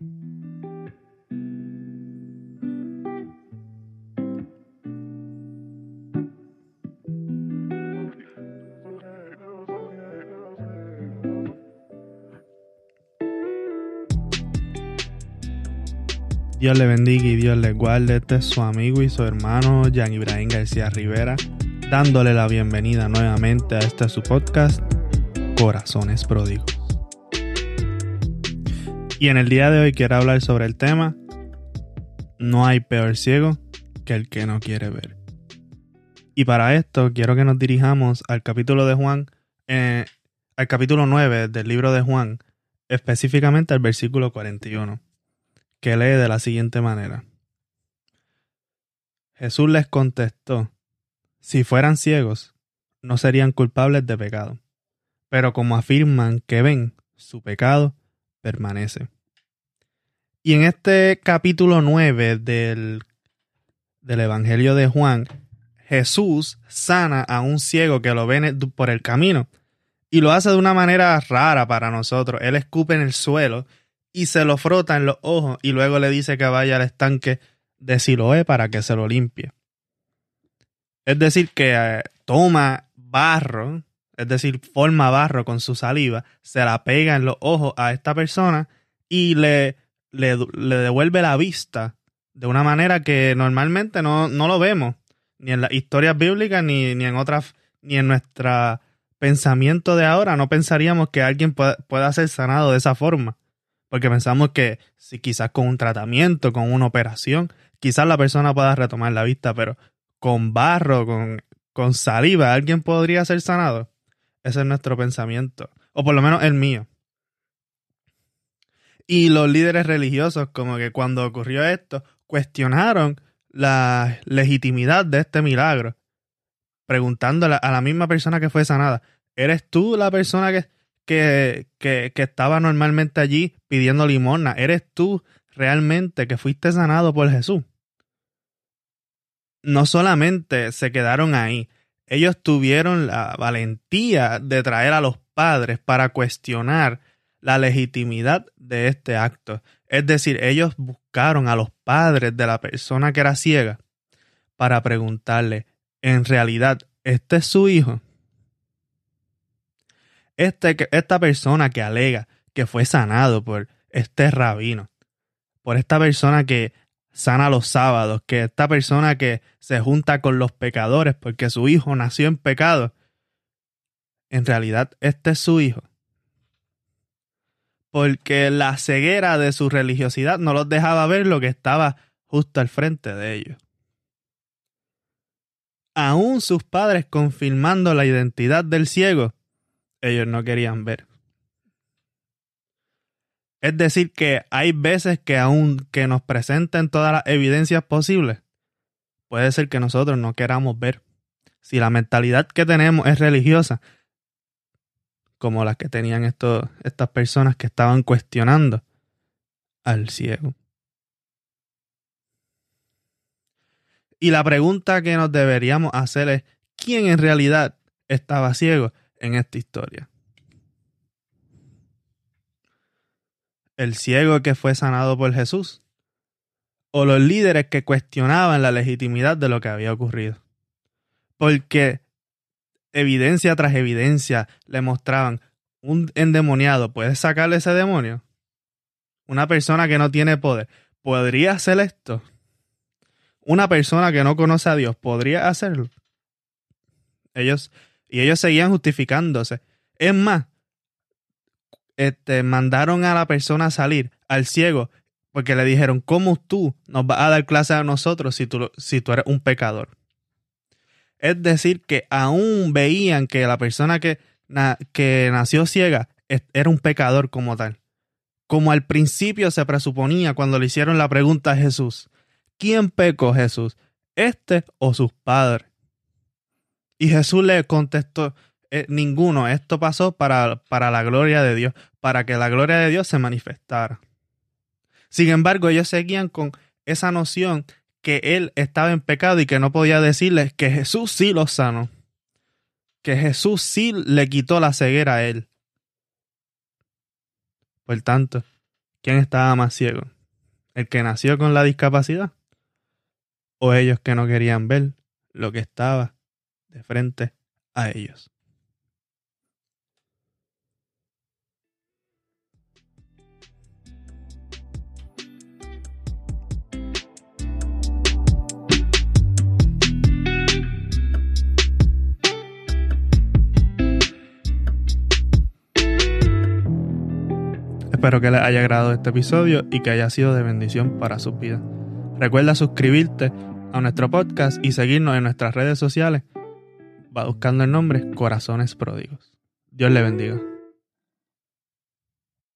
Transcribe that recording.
Dios le bendiga y Dios le guarde. Este es su amigo y su hermano Jan Ibrahim García Rivera, dándole la bienvenida nuevamente a este su podcast, Corazones Pródigos. Y en el día de hoy quiero hablar sobre el tema No hay peor ciego que el que no quiere ver. Y para esto quiero que nos dirijamos al capítulo de Juan, eh, al capítulo 9 del libro de Juan, específicamente al versículo 41 que lee de la siguiente manera. Jesús les contestó, si fueran ciegos, no serían culpables de pecado, pero como afirman que ven, su pecado permanece. Y en este capítulo 9 del, del Evangelio de Juan, Jesús sana a un ciego que lo ve por el camino y lo hace de una manera rara para nosotros. Él escupe en el suelo y se lo frota en los ojos y luego le dice que vaya al estanque de Siloé para que se lo limpie. Es decir, que eh, toma barro, es decir, forma barro con su saliva, se la pega en los ojos a esta persona y le, le, devuelve la vista de una manera que normalmente no, lo vemos, ni en las historias bíblicas, ni, ni en otras, ni en nuestro pensamiento de ahora. No pensaríamos que alguien pueda ser sanado de esa forma. Porque pensamos que si quizás con un tratamiento, con una operación, quizás la persona pueda retomar la vista, pero con barro, con, con saliva, ¿alguien podría ser sanado? Ese es nuestro pensamiento, o por lo menos el mío. Y los líderes religiosos, como que cuando ocurrió esto, cuestionaron la legitimidad de este milagro, preguntándole a la misma persona que fue sanada, ¿eres tú la persona que, que, estaba normalmente allí pidiendo limosna. ¿Eres tú realmente que fuiste sanado por Jesús? No solamente se quedaron ahí, ellos tuvieron la valentía de traer a los padres para cuestionar la legitimidad de este acto. Es decir, ellos buscaron a los padres de la persona que era ciega para preguntarle, ¿en realidad este es su hijo? Este, esta persona que alega que fue sanado por este rabino, por esta persona que sana los sábados, que esta persona que se junta con los pecadores porque su hijo nació en pecado, en realidad este es su hijo. Porque la ceguera de su religiosidad no los dejaba ver lo que estaba justo al frente de ellos. Aún sus padres confirmando la identidad del ciego, ellos no querían ver. Es decir, que hay veces que aun que nos presenten todas las evidencias posibles, puede ser que nosotros no queramos ver. Si la mentalidad que tenemos es religiosa, como las que tenían estas personas que estaban cuestionando al ciego. Y la pregunta que nos deberíamos hacer es, ¿quién en realidad estaba ciego? en esta historia. El ciego que fue sanado por Jesús. O los líderes que cuestionaban la legitimidad de lo que había ocurrido. Porque evidencia tras evidencia le mostraban un endemoniado puede sacarle ese demonio. Una persona que no tiene poder podría hacer esto. Una persona que no conoce a Dios podría hacerlo. Ellos y ellos seguían justificándose. Es más, este, mandaron a la persona a salir, al ciego, porque le dijeron, ¿cómo tú nos vas a dar clase a nosotros si tú, si tú eres un pecador? Es decir, que aún veían que la persona que, que nació ciega era un pecador como tal. Como al principio se presuponía cuando le hicieron la pregunta a Jesús, ¿quién pecó Jesús? ¿Este o sus padres? Y Jesús le contestó, eh, ninguno, esto pasó para, para la gloria de Dios, para que la gloria de Dios se manifestara. Sin embargo, ellos seguían con esa noción que él estaba en pecado y que no podía decirles que Jesús sí lo sanó, que Jesús sí le quitó la ceguera a él. Por tanto, ¿quién estaba más ciego? ¿El que nació con la discapacidad? ¿O ellos que no querían ver lo que estaba de frente a ellos? Espero que les haya agradado este episodio y que haya sido de bendición para sus vidas. Recuerda suscribirte a nuestro podcast y seguirnos en nuestras redes sociales. Va buscando el nombre Corazones Pródigos. Dios le bendiga.